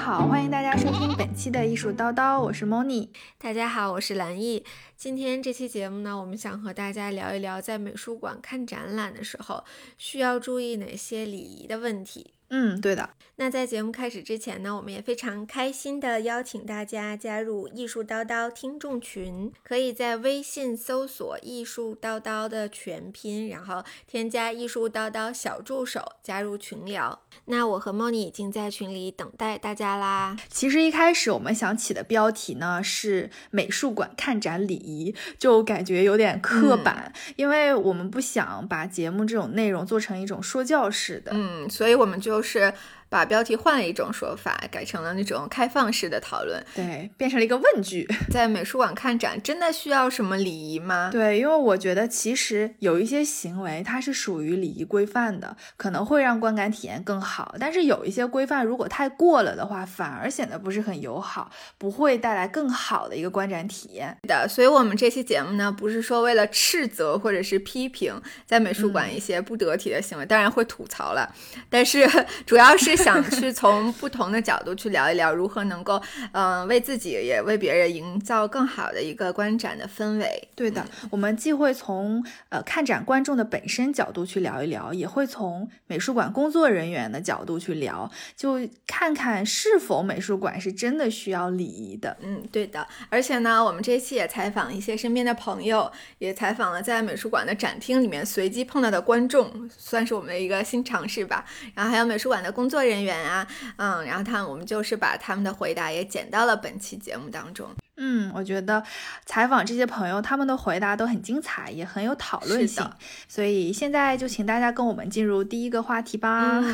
好，欢迎大家收听本期的艺术叨叨，我是 Moni。大家好，我是蓝艺。今天这期节目呢，我们想和大家聊一聊，在美术馆看展览的时候，需要注意哪些礼仪的问题。嗯，对的。那在节目开始之前呢，我们也非常开心的邀请大家加入艺术叨叨听众群，可以在微信搜索“艺术叨叨”的全拼，然后添加“艺术叨叨小助手”加入群聊。那我和莫妮已经在群里等待大家啦。其实一开始我们想起的标题呢是“美术馆看展礼仪”，就感觉有点刻板，因为我们不想把节目这种内容做成一种说教式的。嗯，所以我们就。是。把标题换了一种说法，改成了那种开放式的讨论，对，变成了一个问句。在美术馆看展，真的需要什么礼仪吗？对，因为我觉得其实有一些行为它是属于礼仪规范的，可能会让观感体验更好。但是有一些规范如果太过了的话，反而显得不是很友好，不会带来更好的一个观展体验的。所以，我们这期节目呢，不是说为了斥责或者是批评在美术馆一些不得体的行为，当然会吐槽了，但是 主要是。想去从不同的角度去聊一聊，如何能够，嗯，为自己也为别人营造更好的一个观展的氛围。对的，我们既会从呃看展观众的本身角度去聊一聊，也会从美术馆工作人员的角度去聊，就看看是否美术馆是真的需要礼仪的。嗯，对的。而且呢，我们这期也采访了一些身边的朋友，也采访了在美术馆的展厅里面随机碰到的观众，算是我们的一个新尝试吧。然后还有美术馆的工作人员。人员啊，嗯，然后他我们就是把他们的回答也剪到了本期节目当中。嗯，我觉得采访这些朋友，他们的回答都很精彩，也很有讨论性。所以现在就请大家跟我们进入第一个话题吧。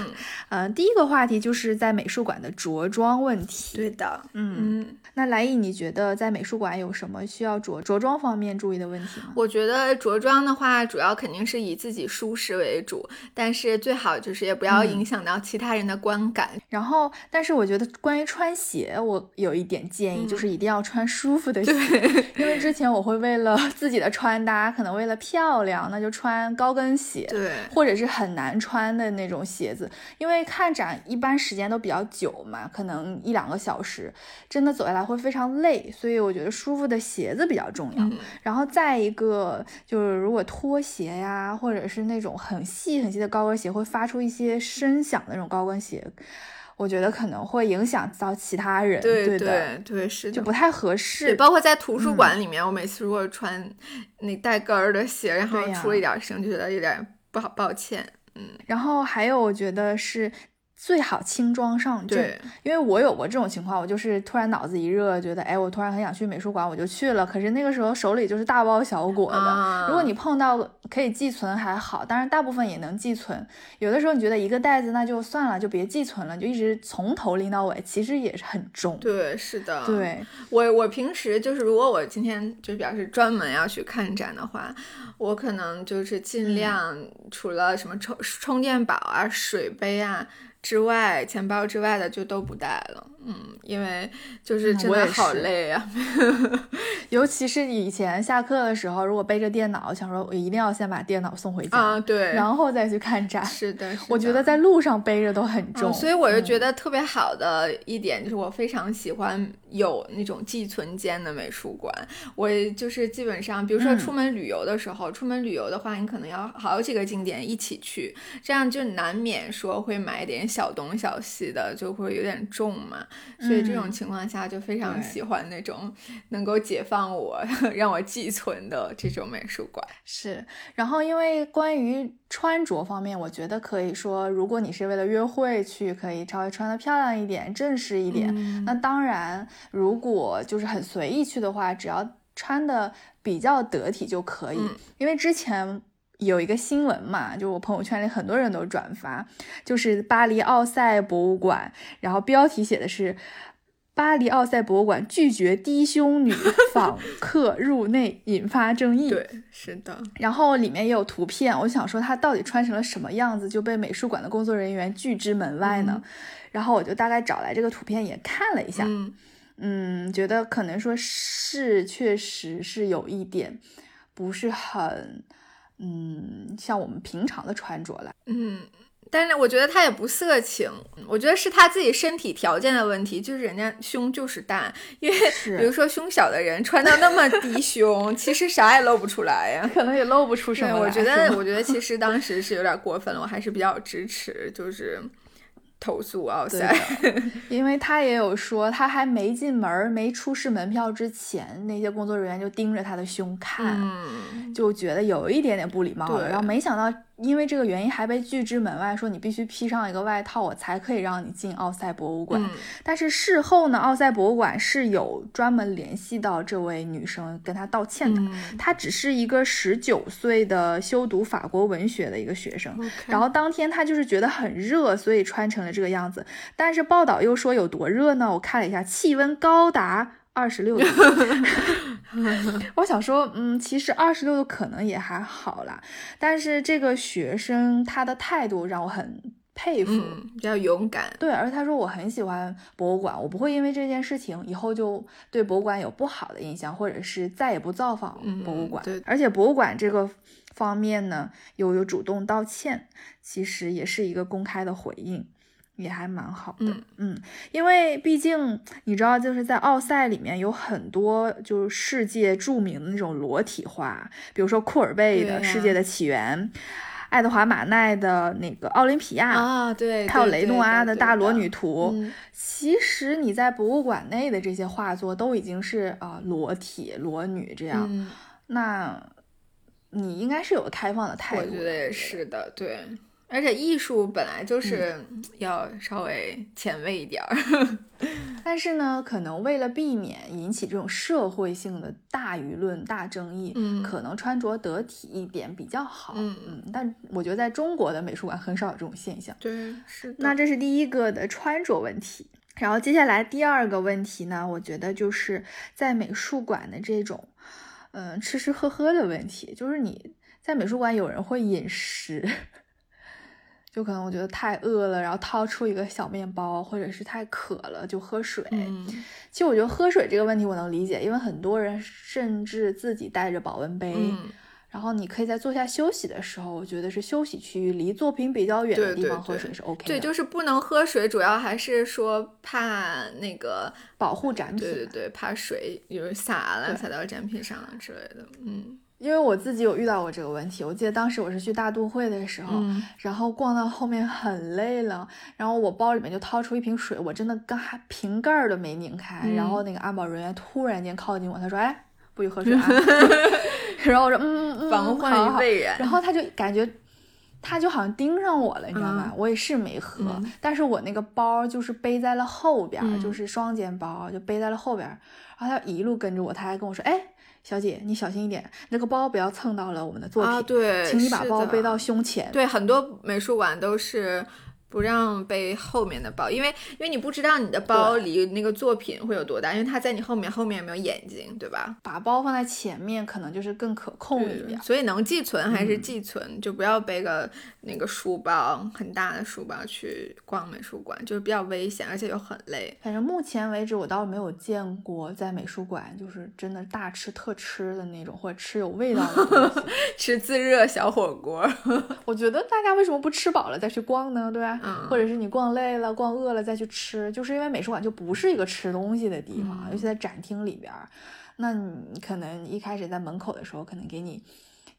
嗯，第一个话题就是在美术馆的着装问题。对的，嗯，那来意，你觉得在美术馆有什么需要着着装方面注意的问题吗？我觉得着装的话，主要肯定是以自己舒适为主，但是最好就是也不要影响到其他人的观感。然后，但是我觉得关于穿鞋，我有一点建议，就是一定要穿。舒服的鞋，因为之前我会为了 自己的穿搭，可能为了漂亮，那就穿高跟鞋，对，或者是很难穿的那种鞋子。因为看展一般时间都比较久嘛，可能一两个小时，真的走下来会非常累，所以我觉得舒服的鞋子比较重要。然后再一个就是，如果拖鞋呀，或者是那种很细很细的高跟鞋，会发出一些声响的那种高跟鞋。我觉得可能会影响到其他人，对对对，是就不太合适。包括在图书馆里面，我每次如果穿那带跟儿的鞋，然后出了一点声，就觉得有点不好，抱歉。嗯，然后还有，我觉得是。最好轻装上阵，因为我有过这种情况，我就是突然脑子一热，觉得哎，我突然很想去美术馆，我就去了。可是那个时候手里就是大包小裹的。如果你碰到可以寄存还好，当然大部分也能寄存。有的时候你觉得一个袋子那就算了，就别寄存了，就一直从头拎到尾，其实也是很重。对，是的。对我，我平时就是如果我今天就表示专门要去看展的话，我可能就是尽量除了什么充充电宝啊、水杯啊。之外，钱包之外的就都不带了。嗯，因为就是真的好累啊，尤其是以前下课的时候，如果背着电脑，想说我一定要先把电脑送回家啊，对，然后再去看展。是的，我觉得在路上背着都很重，所以我就觉得特别好的一点就是我非常喜欢有那种寄存间的美术馆。我就是基本上，比如说出门旅游的时候，出门旅游的话，你可能要好几个景点一起去，这样就难免说会买点小东小西的，就会有点重嘛。所以这种情况下就非常喜欢那种能够解放我、让我寄存的这种美术馆。是，然后因为关于穿着方面，我觉得可以说，如果你是为了约会去，可以稍微穿的漂亮一点、正式一点。那当然，如果就是很随意去的话，只要穿的比较得体就可以。因为之前。有一个新闻嘛，就我朋友圈里很多人都转发，就是巴黎奥赛博物馆，然后标题写的是“巴黎奥赛博物馆拒绝低胸女 访客入内，引发争议”。对，是的。然后里面也有图片，我想说她到底穿成了什么样子，就被美术馆的工作人员拒之门外呢？然后我就大概找来这个图片也看了一下，嗯，觉得可能说是确实是有一点不是很。嗯，像我们平常的穿着来，嗯，但是我觉得他也不色情，我觉得是他自己身体条件的问题，就是人家胸就是大，因为比如说胸小的人穿到那么低胸，其实啥也露不出来呀，可能也露不出什么。我觉得，我觉得其实当时是有点过分了，我还是比较支持，就是。投诉奥赛，因为他也有说，他还没进门、没出示门票之前，那些工作人员就盯着他的胸看，就觉得有一点点不礼貌了。然后没想到。因为这个原因还被拒之门外，说你必须披上一个外套，我才可以让你进奥赛博物馆。但是事后呢，奥赛博物馆是有专门联系到这位女生跟她道歉的。她只是一个十九岁的修读法国文学的一个学生，然后当天她就是觉得很热，所以穿成了这个样子。但是报道又说有多热呢？我看了一下，气温高达。二十六度，我想说，嗯，其实二十六度可能也还好啦。但是这个学生他的态度让我很佩服，比较勇敢。对，而他说我很喜欢博物馆，我不会因为这件事情以后就对博物馆有不好的印象，或者是再也不造访博物馆。对，而且博物馆这个方面呢，又有主动道歉，其实也是一个公开的回应。也还蛮好的，嗯，因为毕竟你知道，就是在奥赛里面有很多就是世界著名的那种裸体画，比如说库尔贝的《世界的起源》，爱德华马奈的那个《奥林匹亚》啊，对，还有雷诺阿的大裸女图。其实你在博物馆内的这些画作都已经是啊裸体裸女这样，那你应该是有个开放的态度。我觉得也是的，对。而且艺术本来就是要稍微前卫一点儿，但是呢，可能为了避免引起这种社会性的大舆论、大争议，嗯，可能穿着得体一点比较好，嗯嗯。但我觉得在中国的美术馆很少有这种现象，对，是。那这是第一个的穿着问题，然后接下来第二个问题呢，我觉得就是在美术馆的这种，嗯，吃吃喝喝的问题，就是你在美术馆有人会饮食。就可能我觉得太饿了，然后掏出一个小面包，或者是太渴了就喝水。嗯，其实我觉得喝水这个问题我能理解，因为很多人甚至自己带着保温杯，然后你可以在坐下休息的时候，我觉得是休息区域离作品比较远的地方喝水是 OK 的。对，就是不能喝水，主要还是说怕那个保护展品。对对对，怕水比如洒了洒到展品上了之类的。嗯。因为我自己有遇到过这个问题，我记得当时我是去大都会的时候，然后逛到后面很累了，然后我包里面就掏出一瓶水，我真的刚还瓶盖都没拧开，然后那个安保人员突然间靠近我，他说：“哎，不许喝水。”然后我说：“嗯嗯，防患于未然。”然后他就感觉他就好像盯上我了，你知道吗？我也是没喝，但是我那个包就是背在了后边，就是双肩包，就背在了后边，然后他一路跟着我，他还跟我说：“哎。”小姐，你小心一点，那个包不要蹭到了我们的作品。对，请你把包背到胸前。对，很多美术馆都是。不让背后面的包，因为因为你不知道你的包离那个作品会有多大，因为它在你后面，后面有没有眼睛，对吧？把包放在前面可能就是更可控一点，所以能寄存还是寄存，就不要背个那个书包很大的书包去逛美术馆，就是比较危险，而且又很累。反正目前为止我倒是没有见过在美术馆就是真的大吃特吃的那种，或者吃有味道的 吃自热小火锅。我觉得大家为什么不吃饱了再去逛呢？对吧？或者是你逛累了、逛饿了再去吃，就是因为美术馆就不是一个吃东西的地方，尤其在展厅里边。那你可能一开始在门口的时候可能给你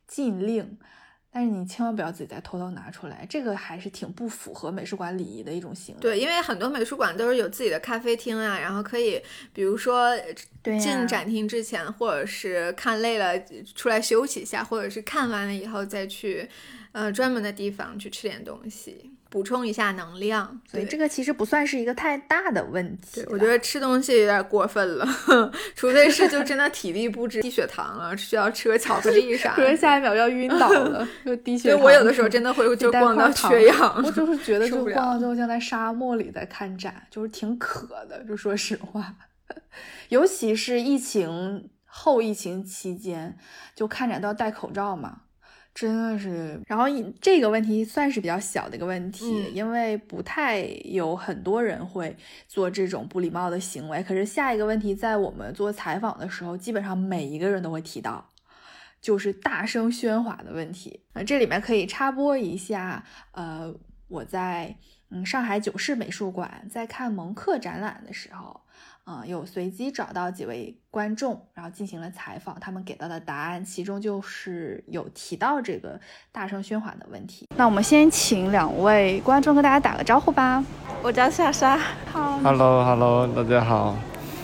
禁令，但是你千万不要自己再偷偷拿出来，这个还是挺不符合美术馆礼仪的一种行为。对，因为很多美术馆都是有自己的咖啡厅啊，然后可以，比如说进展厅之前，或者是看累了出来休息一下，或者是看完了以后再去呃专门的地方去吃点东西。补充一下能量，所以这个其实不算是一个太大的问题。我觉得吃东西有点过分了，除非是就真的体力不支、低血糖了，需要吃个巧克力啥，可能下一秒要晕倒了，就低血糖。我有的时候真的会就逛到缺氧，我就是觉得就逛到最后像在沙漠里在看展，就是挺渴的。就说实话，尤其是疫情后疫情期间，就看展都要戴口罩嘛。真的是，然后这个问题算是比较小的一个问题，因为不太有很多人会做这种不礼貌的行为。可是下一个问题，在我们做采访的时候，基本上每一个人都会提到，就是大声喧哗的问题。那这里面可以插播一下，呃，我在嗯上海九世美术馆在看蒙克展览的时候。嗯，有随机找到几位观众，然后进行了采访，他们给到的答案，其中就是有提到这个大声喧哗的问题。那我们先请两位观众跟大家打个招呼吧。我叫夏莎。好，Hello，Hello，大家好。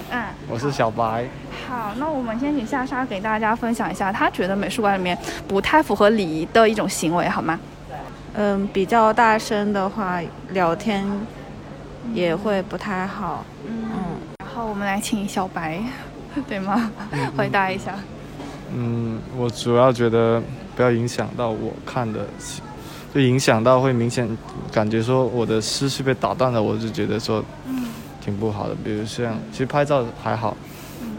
嗯，我是小白。好，那我们先请夏莎给大家分享一下，她觉得美术馆里面不太符合礼仪的一种行为，好吗？嗯，比较大声的话，聊天也会不太好。嗯。好，我们来请小白，对吗？回答一下。嗯，我主要觉得不要影响到我看的，就影响到会明显感觉说我的思绪被打断了，我就觉得说，嗯，挺不好的。比如像，其实拍照还好，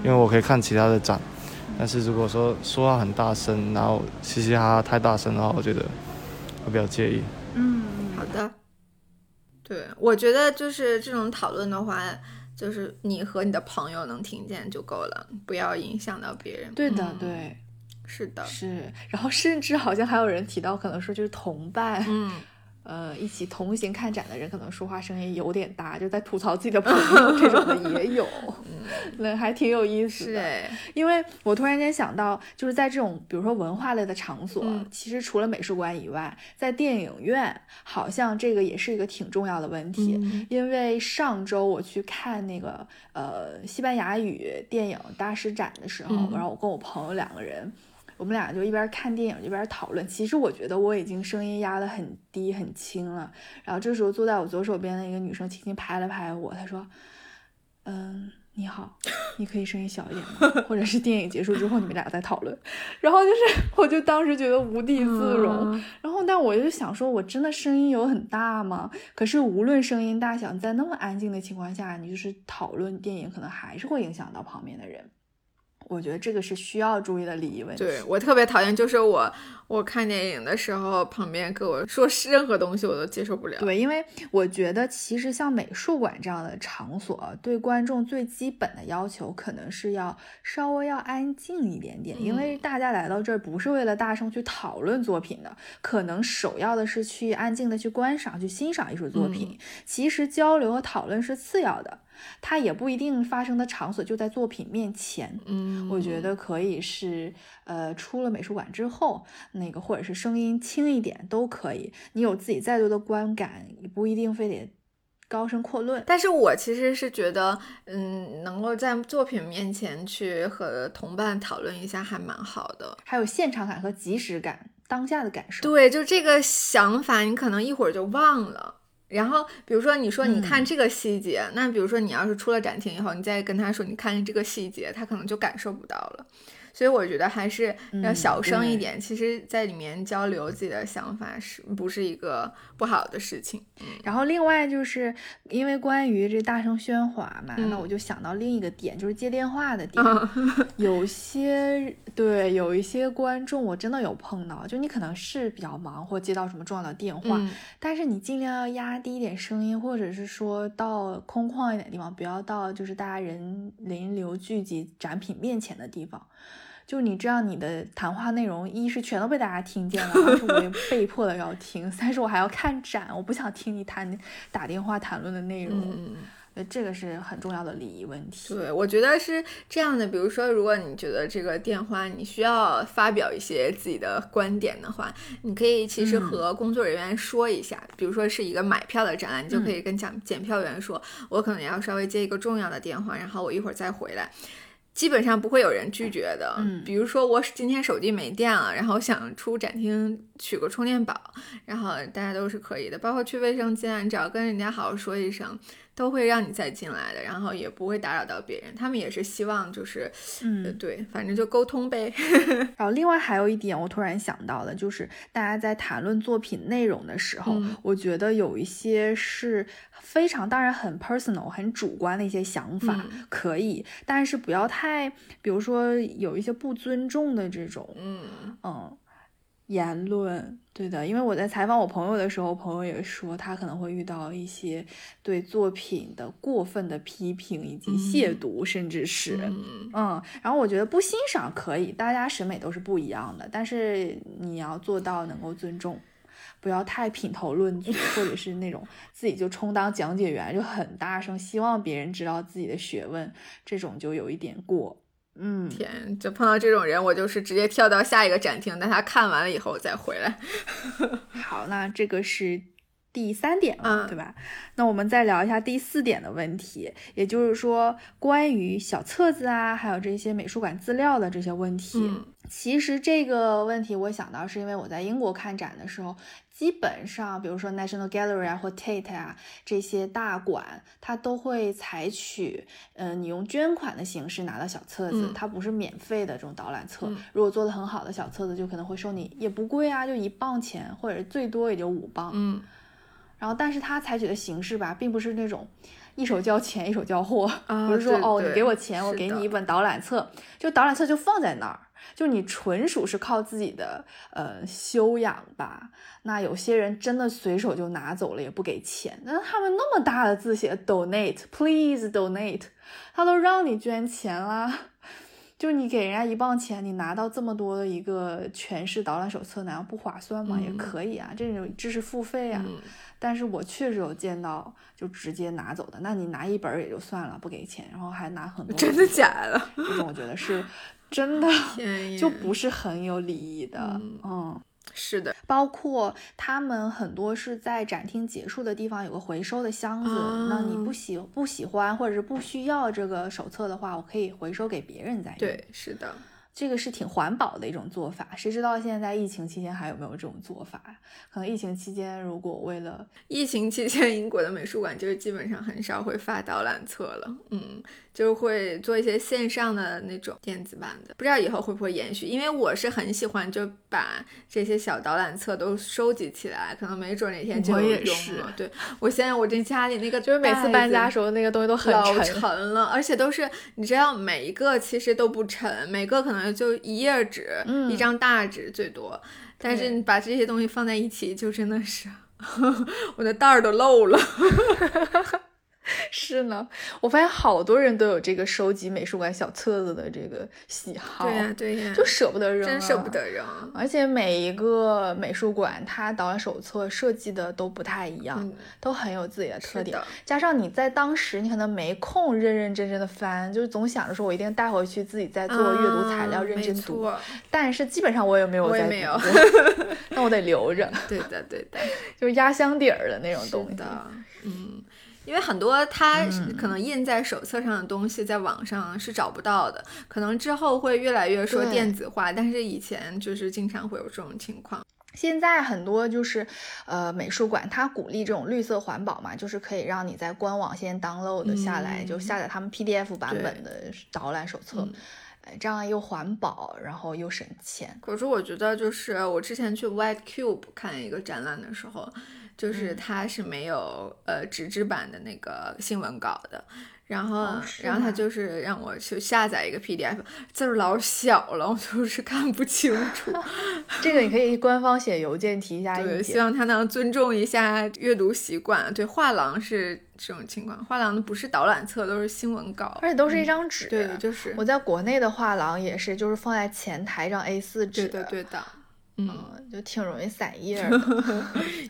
因为我可以看其他的展，但是如果说说话很大声，然后嘻嘻哈哈太大声的话，我觉得会比较介意。嗯，好的。对，我觉得就是这种讨论的话。就是你和你的朋友能听见就够了，不要影响到别人。对的，对，是的，是。然后甚至好像还有人提到，可能说就是同伴。嗯。呃，一起同行看展的人可能说话声音有点大，就在吐槽自己的朋友，这种的也有，那还挺有意思的。因为我突然间想到，就是在这种比如说文化类的场所，其实除了美术馆以外，在电影院好像这个也是一个挺重要的问题。因为上周我去看那个呃西班牙语电影大师展的时候，然后我跟我朋友两个人。我们俩就一边看电影一边讨论。其实我觉得我已经声音压得很低很轻了。然后这时候坐在我左手边的一个女生轻轻拍了拍我，她说：“嗯，你好，你可以声音小一点吗？或者是电影结束之后你们俩再讨论。”然后就是，我就当时觉得无地自容。然后，但我就想说，我真的声音有很大吗？可是无论声音大小，在那么安静的情况下，你就是讨论电影，可能还是会影响到旁边的人。我觉得这个是需要注意的礼仪问题。对我特别讨厌，就是我我看电影的时候，旁边跟我说任何东西我都接受不了。对，因为我觉得其实像美术馆这样的场所，对观众最基本的要求可能是要稍微要安静一点点，因为大家来到这儿不是为了大声去讨论作品的，可能首要的是去安静的去观赏、去欣赏艺术作品。其实交流和讨论是次要的。它也不一定发生的场所就在作品面前，嗯，我觉得可以是，呃，出了美术馆之后，那个或者是声音轻一点都可以。你有自己再多的观感，也不一定非得高声阔论。但是我其实是觉得，嗯，能够在作品面前去和同伴讨论一下还蛮好的，还有现场感和即时感，当下的感受。对，就这个想法，你可能一会儿就忘了。然后，比如说你说你看这个细节，那比如说你要是出了展厅以后，你再跟他说你看见这个细节，他可能就感受不到了。所以我觉得还是要小声一点。其实，在里面交流自己的想法，是不是一个不好的事情？然后，另外就是因为关于这大声喧哗嘛，那我就想到另一个点，就是接电话的点。有些对，有一些观众我真的有碰到，就你可能是比较忙或接到什么重要的电话，但是你尽量要压低一点声音，或者是说到空旷一点的地方，不要到就是大家人人流聚集展品面前的地方。就你知道，你的谈话内容一是全都被大家听见了，二是我也 被迫的要听，三是我还要看展，我不想听你谈打电话谈论的内容。嗯，这个是很重要的礼仪问题。对，我觉得是这样的。比如说，如果你觉得这个电话你需要发表一些自己的观点的话，你可以其实和工作人员说一下。比如说是一个买票的展览，你就可以跟讲检票员说，我可能要稍微接一个重要的电话，然后我一会儿再回来。基本上不会有人拒绝的。嗯，比如说我今天手机没电了，然后想出展厅取个充电宝，然后大家都是可以的。包括去卫生间，你只要跟人家好好说一声。都会让你再进来的，然后也不会打扰到别人。他们也是希望就是，嗯，对，反正就沟通呗。然后另外还有一点，我突然想到的，就是大家在谈论作品内容的时候，我觉得有一些是非常当然很 personal、很主观的一些想法，可以，但是不要太，比如说有一些不尊重的这种，嗯嗯。言论对的，因为我在采访我朋友的时候，朋友也说他可能会遇到一些对作品的过分的批评以及亵渎，甚至是嗯，然后我觉得不欣赏可以，大家审美都是不一样的，但是你要做到能够尊重。不要太品头论足，或者是那种自己就充当讲解员，就很大声，希望别人知道自己的学问，这种就有一点过。嗯，天，就碰到这种人，我就是直接跳到下一个展厅，等他看完了以后再回来。好，那这个是第三点了，对吧？那我们再聊一下第四点的问题，也就是说关于小册子啊，还有这些美术馆资料的这些问题。其实这个问题我想到是因为我在英国看展的时候。基本上，比如说 National Gallery 啊或 Tate 啊这些大馆，它都会采取，嗯，你用捐款的形式拿到小册子，它不是免费的这种导览册。如果做的很好的小册子，就可能会收你也不贵啊，就一磅钱，或者最多也就五磅。嗯。然后，但是他采取的形式吧，并不是那种一手交钱一手交货，不是说哦，你给我钱，我给你一本导览册，就导览册就放在那儿。就你纯属是靠自己的呃修养吧，那有些人真的随手就拿走了也不给钱，那他们那么大的字写 donate，please donate，他都让你捐钱啦，就你给人家一磅钱，你拿到这么多的一个全市导览手册，难道不划算吗？也可以啊，这种知识付费啊。但是我确实有见到就直接拿走的，那你拿一本也就算了，不给钱，然后还拿很多，真的假的？这种我觉得是。真的就不是很有礼仪的，嗯，是的，包括他们很多是在展厅结束的地方有个回收的箱子，那你不喜不喜欢或者是不需要这个手册的话，我可以回收给别人再用。对，是的。这个是挺环保的一种做法，谁知道现在疫情期间还有没有这种做法？可能疫情期间，如果为了疫情期间，英国的美术馆就是基本上很少会发导览册了，嗯，就会做一些线上的那种电子版的，不知道以后会不会延续。因为我是很喜欢就把这些小导览册都收集起来，可能没准哪天就有用了。对我现在我这家里那个就是每次搬家时候那个东西都很沉了，而且都是你知道每一个其实都不沉，每个可能。就一页纸，一张大纸最多，但是你把这些东西放在一起，就真的是 我的袋儿都漏了。是呢，我发现好多人都有这个收集美术馆小册子的这个喜好。对呀，对呀，就舍不得扔，真舍不得扔。而且每一个美术馆，它导览手册设计的都不太一样，都很有自己的特点。加上你在当时，你可能没空认认真真的翻，就是总想着说我一定带回去自己再做阅读材料，认真读。但是基本上我也没有再读过 那我得留着。对的，对的，就是压箱底儿的那种东西。嗯。因为很多它可能印在手册上的东西，在网上是找不到的。可能之后会越来越说电子化，但是以前就是经常会有这种情况。现在很多就是，呃，美术馆它鼓励这种绿色环保嘛，就是可以让你在官网先 download 下来，就下载他们 PDF 版本的导览手册，哎，这样又环保，然后又省钱。可是我觉得，就是我之前去 White Cube 看一个展览的时候。就是它是没有呃纸质版的那个新闻稿的，然后然后他就是让我去下载一个 PDF，字儿老小了，我就是看不清楚。这个你可以官方写邮件提一下意见，希望他能尊重一下阅读习惯。对，画廊是这种情况，画廊的不是导览册，都是新闻稿，而且都是一张纸。对，就是我在国内的画廊也是，就是放在前台一张 A4 纸。对的，对的。嗯，就挺容易散 页的。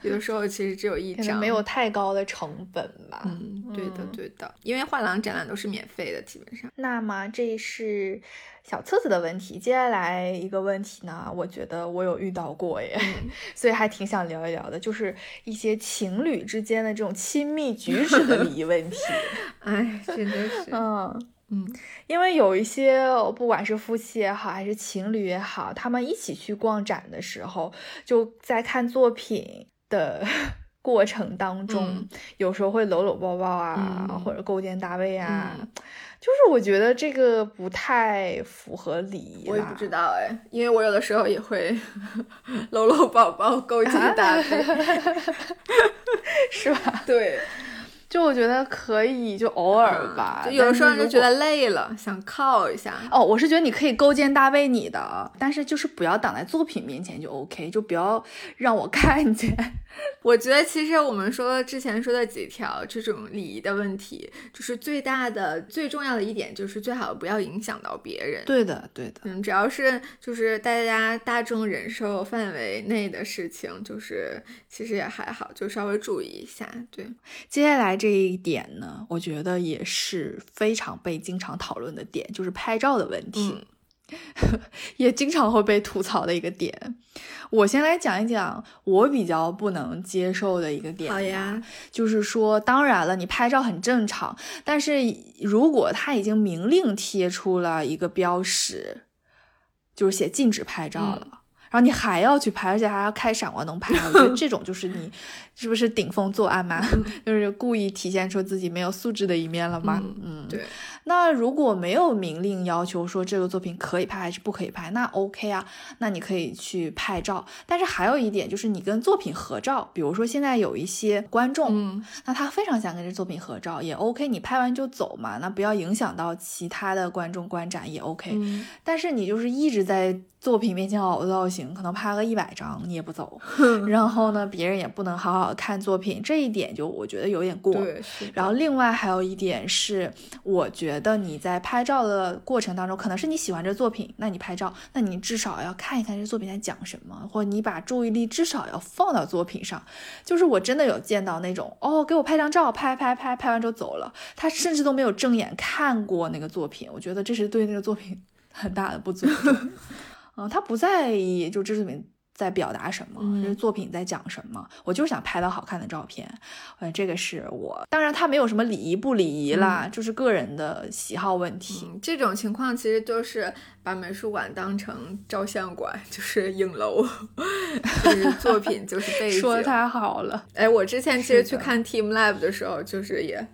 有的时候其实只有一张，没有太高的成本吧。嗯，对的，对的。因为画廊展览都是免费的，基本上。那么这是小册子的问题。接下来一个问题呢，我觉得我有遇到过耶，所以还挺想聊一聊的，就是一些情侣之间的这种亲密举止的礼仪问题。哎，真的是，嗯。嗯，因为有一些不管是夫妻也好，还是情侣也好，他们一起去逛展的时候，就在看作品的 过程当中，有时候会搂搂抱抱啊，或者勾肩搭背啊，就是我觉得这个不太符合礼仪。我也不知道哎，因为我有的时候也会 搂搂抱抱、勾肩搭背，是吧？对。就我觉得可以，就偶尔吧。就有的时候就觉得累了，想靠一下。哦，我是觉得你可以勾肩搭背你的，但是就是不要挡在作品面前就 OK，就不要让我看见 我觉得其实我们说之前说的几条这种礼仪的问题，就是最大的、最重要的一点，就是最好不要影响到别人。对的，对的。嗯，只要是就是大家大众忍受范围内的事情，就是其实也还好，就稍微注意一下。对，接下来这一点呢，我觉得也是非常被经常讨论的点，就是拍照的问题。也经常会被吐槽的一个点，我先来讲一讲我比较不能接受的一个点。好呀，就是说，当然了，你拍照很正常，但是如果他已经明令贴出了一个标识，就是写禁止拍照了，然后你还要去拍，而且还要开闪光灯拍，我觉得这种就是你。是不是顶风作案嘛？就是故意体现出自己没有素质的一面了吗？嗯，对。那如果没有明令要求说这个作品可以拍还是不可以拍，那 OK 啊，那你可以去拍照。但是还有一点就是你跟作品合照，比如说现在有一些观众，那他非常想跟这作品合照，也 OK，你拍完就走嘛，那不要影响到其他的观众观展也 OK。但是你就是一直在作品面前凹造型，可能拍个一百张你也不走，然后呢，别人也不能好好。看作品这一点就我觉得有点过，然后另外还有一点是，我觉得你在拍照的过程当中，可能是你喜欢这作品，那你拍照，那你至少要看一看这作品在讲什么，或者你把注意力至少要放到作品上。就是我真的有见到那种，哦，给我拍张照，拍拍拍拍完之后走了，他甚至都没有正眼看过那个作品，我觉得这是对那个作品 很大的不尊重。嗯，他不在意，就这作品。在表达什么？这作品在讲什么？我就是想拍到好看的照片。嗯，这个是我。当然，他没有什么礼仪不礼仪啦，就是个人的喜好问题。这种情况其实就是把美术馆当成照相馆，就是影楼，就是作品就是背景。说的太好了。哎，我之前其实去看 Team Lab 的时候，就是也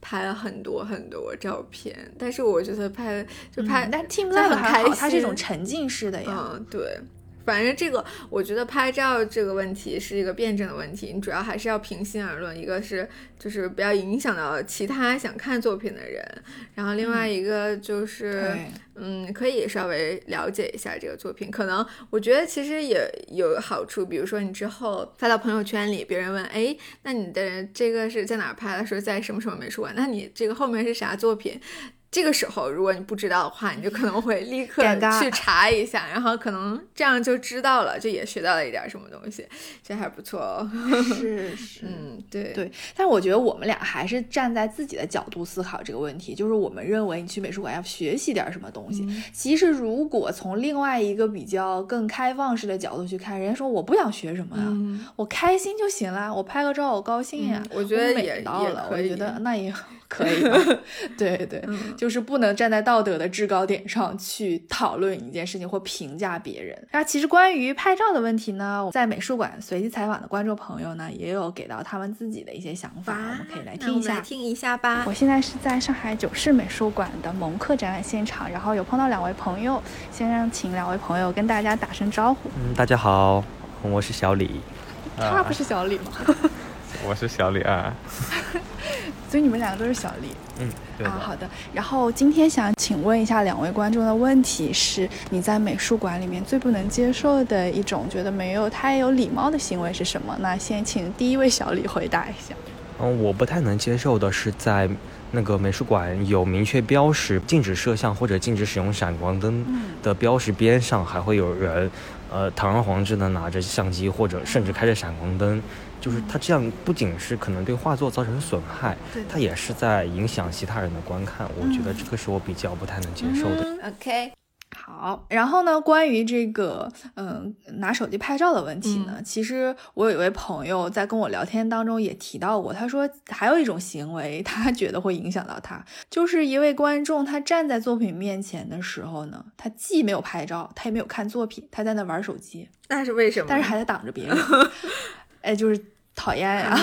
拍了很多很多照片。但是我觉得拍就拍，但 Team Lab 还好，它是一种沉浸式的呀。嗯，对。反正这个，我觉得拍照这个问题是一个辩证的问题，你主要还是要平心而论。一个是就是不要影响到其他想看作品的人，然后另外一个就是，嗯，可以稍微了解一下这个作品。可能我觉得其实也有好处，比如说你之后发到朋友圈里，别人问，哎，那你的这个是在哪拍的？说在什么什么美术馆？那你这个后面是啥作品？这个时候，如果你不知道的话，你就可能会立刻去查一下，然后可能这样就知道了，就也学到了一点什么东西，这还不错哦。是是，嗯，对对。但是我觉得我们俩还是站在自己的角度思考这个问题，就是我们认为你去美术馆要学习点什么东西。其实如果从另外一个比较更开放式的角度去看，人家说我不想学什么呀，我开心就行了，我拍个照我高兴呀，我觉得也到了，我觉得那也。可以，对对，就是不能站在道德的制高点上去讨论一件事情或评价别人。那其实关于拍照的问题呢，在美术馆随机采访的观众朋友呢，也有给到他们自己的一些想法，我们可以来听一下。听一下吧。我现在是在上海九市美术馆的蒙克展览现场，然后有碰到两位朋友，先让请两位朋友跟大家打声招呼。嗯，大家好，我是小李。他不是小李吗？我是小李啊。所以你们两个都是小李，嗯，啊，好的。然后今天想请问一下两位观众的问题是：你在美术馆里面最不能接受的一种觉得没有太有礼貌的行为是什么？那先请第一位小李回答一下。嗯，我不太能接受的是在那个美术馆有明确标识禁止摄像或者禁止使用闪光灯的标识边上，还会有人，呃，堂而皇之的拿着相机或者甚至开着闪光灯。就是他这样不仅是可能对画作造成损害，他也是在影响其他人的观看。我觉得这个是我比较不太能接受的。OK，好。然后呢，关于这个嗯拿手机拍照的问题呢，其实我有一位朋友在跟我聊天当中也提到过，他说还有一种行为，他觉得会影响到他，就是一位观众他站在作品面前的时候呢，他既没有拍照，他也没有看作品，他在那玩手机。那是为什么？但是还在挡着别人。哎，就是讨厌呀，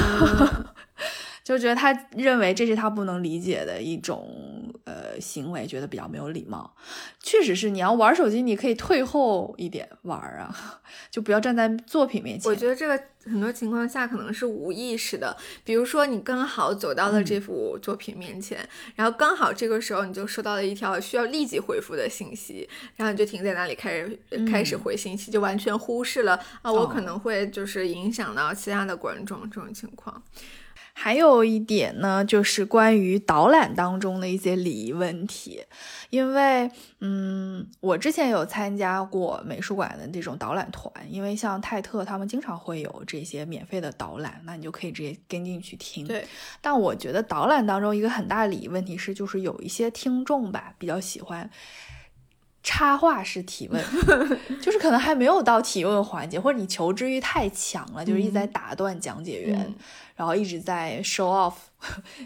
就觉得他认为这是他不能理解的一种呃行为，觉得比较没有礼貌。确实是，你要玩手机，你可以退后一点玩啊，就不要站在作品面前。我觉得这个很多情况下可能是无意识的，比如说你刚好走到了这幅作品面前，然后刚好这个时候你就收到了一条需要立即回复的信息，然后你就停在那里开始开始回信息，就完全忽视了啊，我可能会就是影响到其他的观众这种情况。还有一点呢，就是关于导览当中的一些礼仪问题，因为，嗯，我之前有参加过美术馆的这种导览团，因为像泰特他们经常会有这些免费的导览，那你就可以直接跟进去听。对，但我觉得导览当中一个很大的礼仪问题是，就是有一些听众吧，比较喜欢。插话式提问，就是可能还没有到提问环节，或者你求知欲太强了，就是一直在打断讲解员，然后一直在 show off，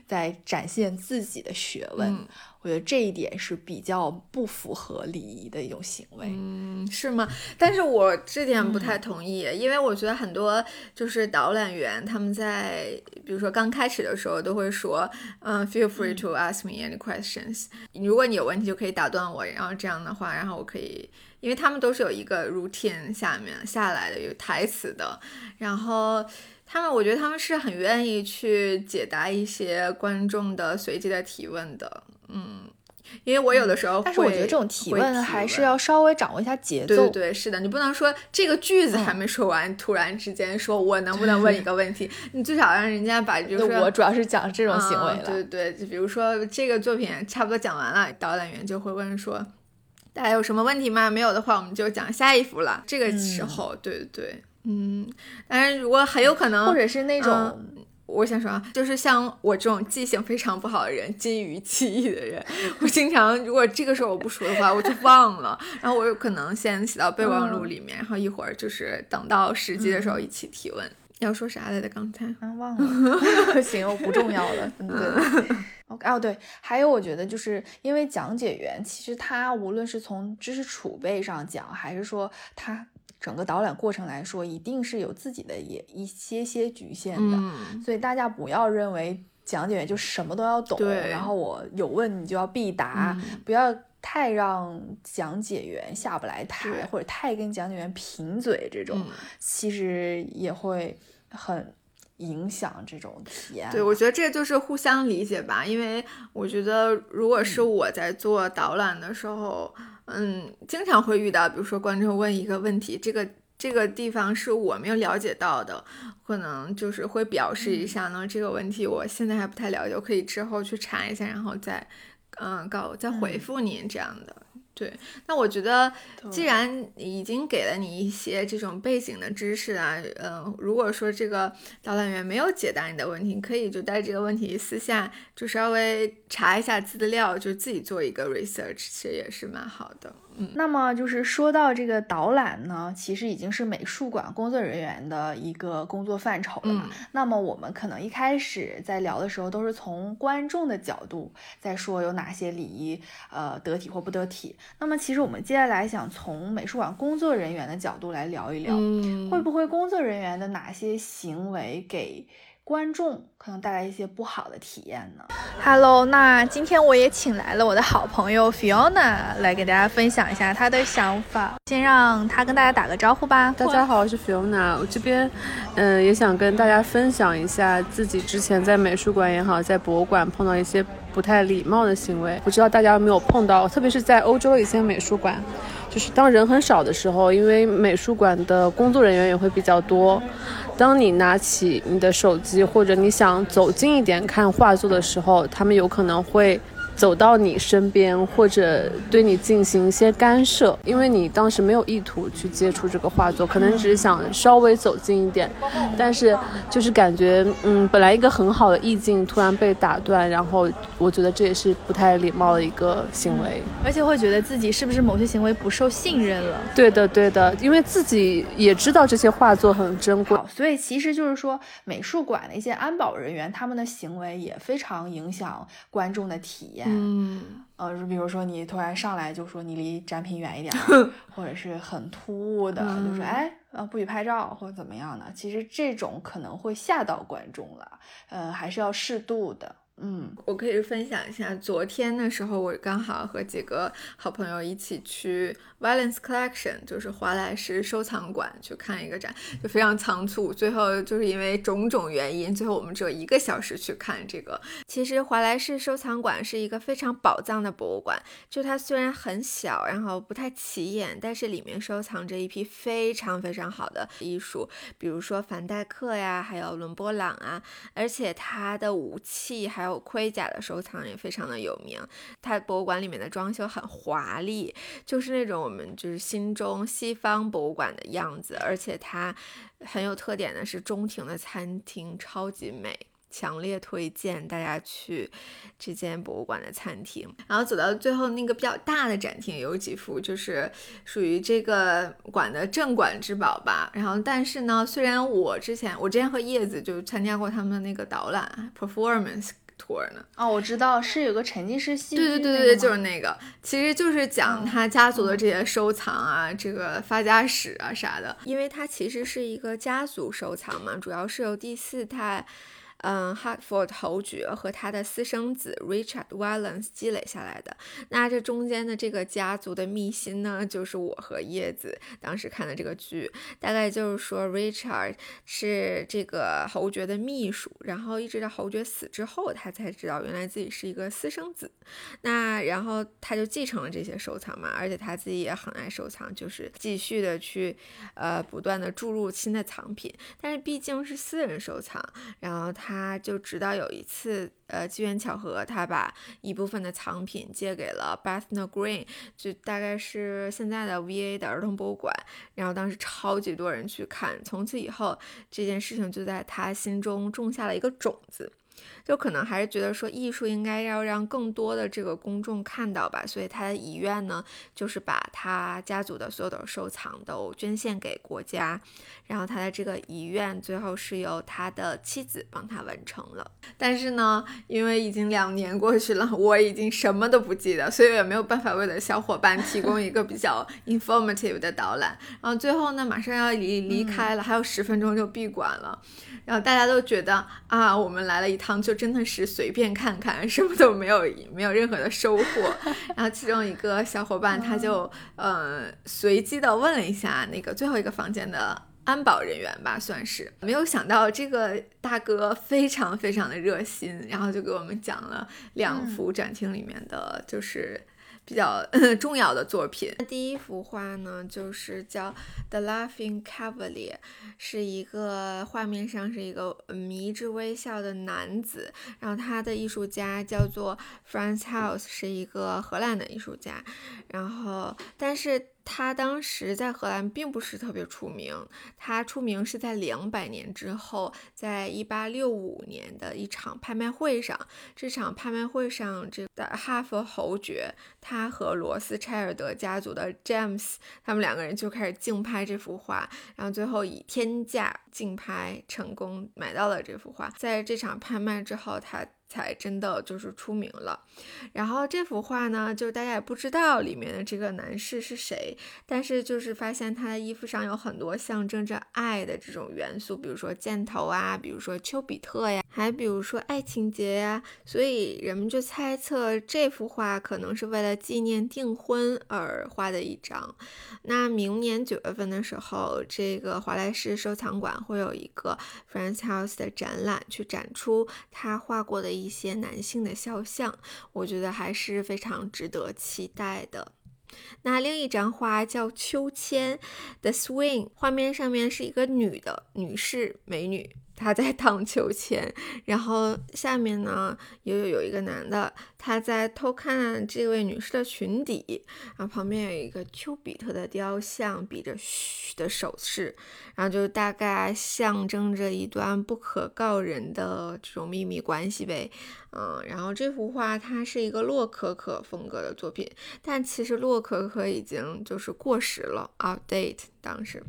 在展现自己的学问。我觉得这一点是比较不符合礼仪的一种行为，嗯，是吗？但是我这点不太同意，因为我觉得很多就是导览员他们在比如说刚开始的时候都会说，嗯，feel free to ask me any questions，如果你有问题就可以打断我，然后这样的话，然后我可以，因为他们都是有一个 routine 下面下来的有台词的，然后。他们，我觉得他们是很愿意去解答一些观众的随机的提问的，嗯，因为我有的时候，但是我觉得这种提问还是要稍微掌握一下节奏。对对是的，你不能说这个句子还没说完，突然之间说我能不能问 一个问题？你最少让人家把，比如说，我主要是讲这种行为了。对对，就比如说这个作品差不多讲完了，导览员就会问说，大家有什么问题吗？没有的话，我们就讲下一幅了。这个时候，对对对。嗯，当然，如果很有可能，或者是那种，我想说啊，就是像我这种记性非常不好的人，金鱼记忆的人，我经常如果这个时候我不说的话，我就忘了，然后我有可能先写到备忘录里面，然后一会儿就是等到时机的时候一起提问。要说啥来着？刚才啊忘了，行，我不重要了。对，OK，哦对，还有我觉得就是因为讲解员其实他无论是从知识储备上讲，还是说他。整个导览过程来说，一定是有自己的也一些些局限的，所以大家不要认为讲解员就什么都要懂，然后我有问你就要必答，不要太让讲解员下不来台，或者太跟讲解员贫嘴，这种其实也会很影响这种体验。对，我觉得这就是互相理解吧，因为我觉得如果是我在做导览的时候。嗯，经常会遇到，比如说观众问一个问题，这个这个地方是我没有了解到的，可能就是会表示一下呢，这个问题我现在还不太了解，我可以之后去查一下，然后再嗯告再回复您这样的。对，那我觉得，既然已经给了你一些这种背景的知识啊，嗯，如果说这个导览员没有解答你的问题，你可以就带这个问题私下就稍微查一下资料，就自己做一个 research，其实也是蛮好的。那么就是说到这个导览呢，其实已经是美术馆工作人员的一个工作范畴了嘛。那么我们可能一开始在聊的时候，都是从观众的角度在说有哪些礼仪，呃，得体或不得体。那么其实我们接下来想从美术馆工作人员的角度来聊一聊，会不会工作人员的哪些行为给。观众可能带来一些不好的体验呢。Hello，那今天我也请来了我的好朋友 Fiona 来给大家分享一下她的想法。先让她跟大家打个招呼吧。大家好，我是 Fiona，我这边嗯也想跟大家分享一下自己之前在美术馆也好，在博物馆碰到一些不太礼貌的行为。不知道大家有没有碰到，特别是在欧洲一些美术馆，就是当人很少的时候，因为美术馆的工作人员也会比较多。当你拿起你的手机，或者你想走近一点看画作的时候，他们有可能会。走到你身边，或者对你进行一些干涉，因为你当时没有意图去接触这个画作，可能只是想稍微走近一点，但是就是感觉，嗯，本来一个很好的意境突然被打断，然后我觉得这也是不太礼貌的一个行为，而且会觉得自己是不是某些行为不受信任了？对的，对的，因为自己也知道这些画作很珍贵，所以其实就是说，美术馆的一些安保人员他们的行为也非常影响观众的体验。嗯，呃，比如说你突然上来就说你离展品远一点，或者是很突兀的，就说哎，呃，不许拍照或者怎么样的，其实这种可能会吓到观众了，呃，还是要适度的。嗯，我可以分享一下，昨天的时候我刚好和几个好朋友一起去 Valence Collection，就是华莱士收藏馆去看一个展，就非常仓促，最后就是因为种种原因，最后我们只有一个小时去看这个。其实华莱士收藏馆是一个非常宝藏的博物馆，就它虽然很小，然后不太起眼，但是里面收藏着一批非常非常好的艺术，比如说凡戴克呀，还有伦勃朗啊，而且它的武器还。有盔甲的收藏也非常的有名，它博物馆里面的装修很华丽，就是那种我们就是心中西方博物馆的样子，而且它很有特点的是中庭的餐厅超级美。强烈推荐大家去这间博物馆的餐厅，然后走到最后那个比较大的展厅，有几幅就是属于这个馆的镇馆之宝吧。然后，但是呢，虽然我之前我之前和叶子就参加过他们的那个导览 performance tour 呢，哦，我知道是有个沉浸式戏剧，对对对对对，就是那个，其实就是讲他家族的这些收藏啊，这个发家史啊啥的，因为它其实是一个家族收藏嘛，主要是由第四代。嗯，Hartford 侯爵和他的私生子 Richard Valence 积累下来的。那这中间的这个家族的秘辛呢，就是我和叶子当时看的这个剧，大概就是说 Richard 是这个侯爵的秘书，然后一直到侯爵死之后，他才知道原来自己是一个私生子。那然后他就继承了这些收藏嘛，而且他自己也很爱收藏，就是继续的去呃不断的注入新的藏品。但是毕竟是私人收藏，然后他。他就直到有一次，呃，机缘巧合，他把一部分的藏品借给了 Bethnal Green，就大概是现在的 VA 的儿童博物馆。然后当时超级多人去看，从此以后，这件事情就在他心中种下了一个种子。就可能还是觉得说艺术应该要让更多的这个公众看到吧，所以他的遗愿呢，就是把他家族的所有的收藏都捐献给国家。然后他的这个遗愿最后是由他的妻子帮他完成了。但是呢，因为已经两年过去了，我已经什么都不记得，所以也没有办法为了小伙伴提供一个比较 informative 的导览。然后最后呢，马上要离离开了，还有十分钟就闭馆了。然后大家都觉得啊，我们来了一趟就真的是随便看看，什么都没有，没有任何的收获。然后其中一个小伙伴他就呃随机的问了一下那个最后一个房间的安保人员吧，算是没有想到这个大哥非常非常的热心，然后就给我们讲了两幅展厅里面的就是。比较 重要的作品，第一幅画呢，就是叫《The Laughing Cavalier》，是一个画面上是一个迷之微笑的男子，然后他的艺术家叫做 Franz House，是一个荷兰的艺术家，然后但是。他当时在荷兰并不是特别出名，他出名是在两百年之后，在一八六五年的一场拍卖会上。这场拍卖会上，这个哈佛侯爵他和罗斯柴尔德家族的 James，他们两个人就开始竞拍这幅画，然后最后以天价竞拍成功买到了这幅画。在这场拍卖之后，他。才真的就是出名了，然后这幅画呢，就是大家也不知道里面的这个男士是谁，但是就是发现他的衣服上有很多象征着爱的这种元素，比如说箭头啊，比如说丘比特呀，还比如说爱情节呀，所以人们就猜测这幅画可能是为了纪念订婚而画的一张。那明年九月份的时候，这个华莱士收藏馆会有一个 Franz House 的展览，去展出他画过的。一些男性的肖像，我觉得还是非常值得期待的。那另一张画叫《秋千》The Swing，画面上面是一个女的女士美女。她在 荡秋千，然后下面呢又有有一个男的，他在偷看这位女士的裙底，然后旁边有一个丘比特的雕像，比着嘘的手势，然后就大概象征着一段不可告人的这种秘密关系呗。嗯，然后这幅画它是一个洛可可风格的作品，但其实洛可可已经就是过时了，outdate 当时，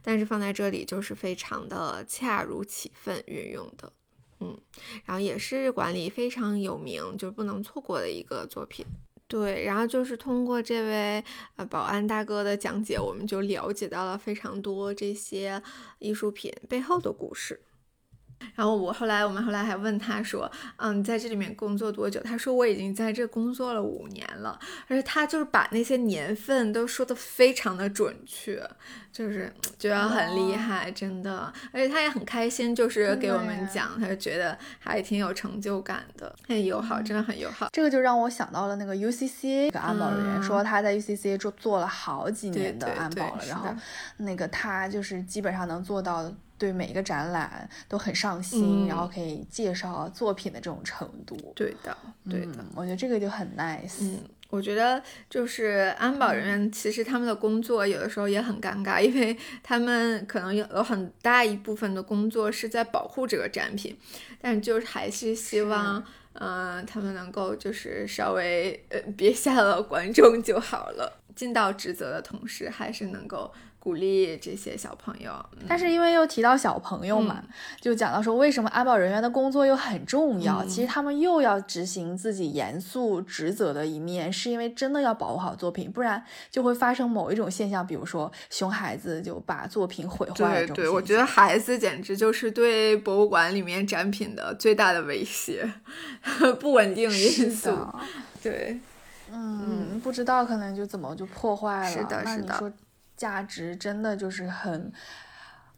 但是放在这里就是非常的恰如其分运用的，嗯，然后也是馆里非常有名，就是不能错过的一个作品。对，然后就是通过这位呃保安大哥的讲解，我们就了解到了非常多这些艺术品背后的故事。然后我后来，我们后来还问他说：“嗯，你在这里面工作多久？”他说：“我已经在这工作了五年了。”而且他就是把那些年份都说的非常的准确，就是觉得很厉害，真的。而且他也很开心，就是给我们讲，他就觉得还挺有成就感的，很友好，真的很友好。这个就让我想到了那个 UCCA 一个安保人员，说他在 UCCA 做做了好几年的安保了，然后那个他就是基本上能做到。对每一个展览都很上心，然后可以介绍作品的这种程度。对的，对的，我觉得这个就很 nice。嗯，我觉得就是安保人员，其实他们的工作有的时候也很尴尬，因为他们可能有有很大一部分的工作是在保护这个展品，但就是还是希望，嗯，他们能够就是稍微呃别吓到观众就好了，尽到职责的同时，还是能够。鼓励这些小朋友，但是因为又提到小朋友嘛，就讲到说为什么安保人员的工作又很重要。其实他们又要执行自己严肃职责的一面，是因为真的要保护好作品，不然就会发生某一种现象，比如说熊孩子就把作品毁坏了。对对，我觉得孩子简直就是对博物馆里面展品的最大的威胁，不稳定因素。对，嗯，不知道可能就怎么就破坏了。是的，是的。价值真的就是很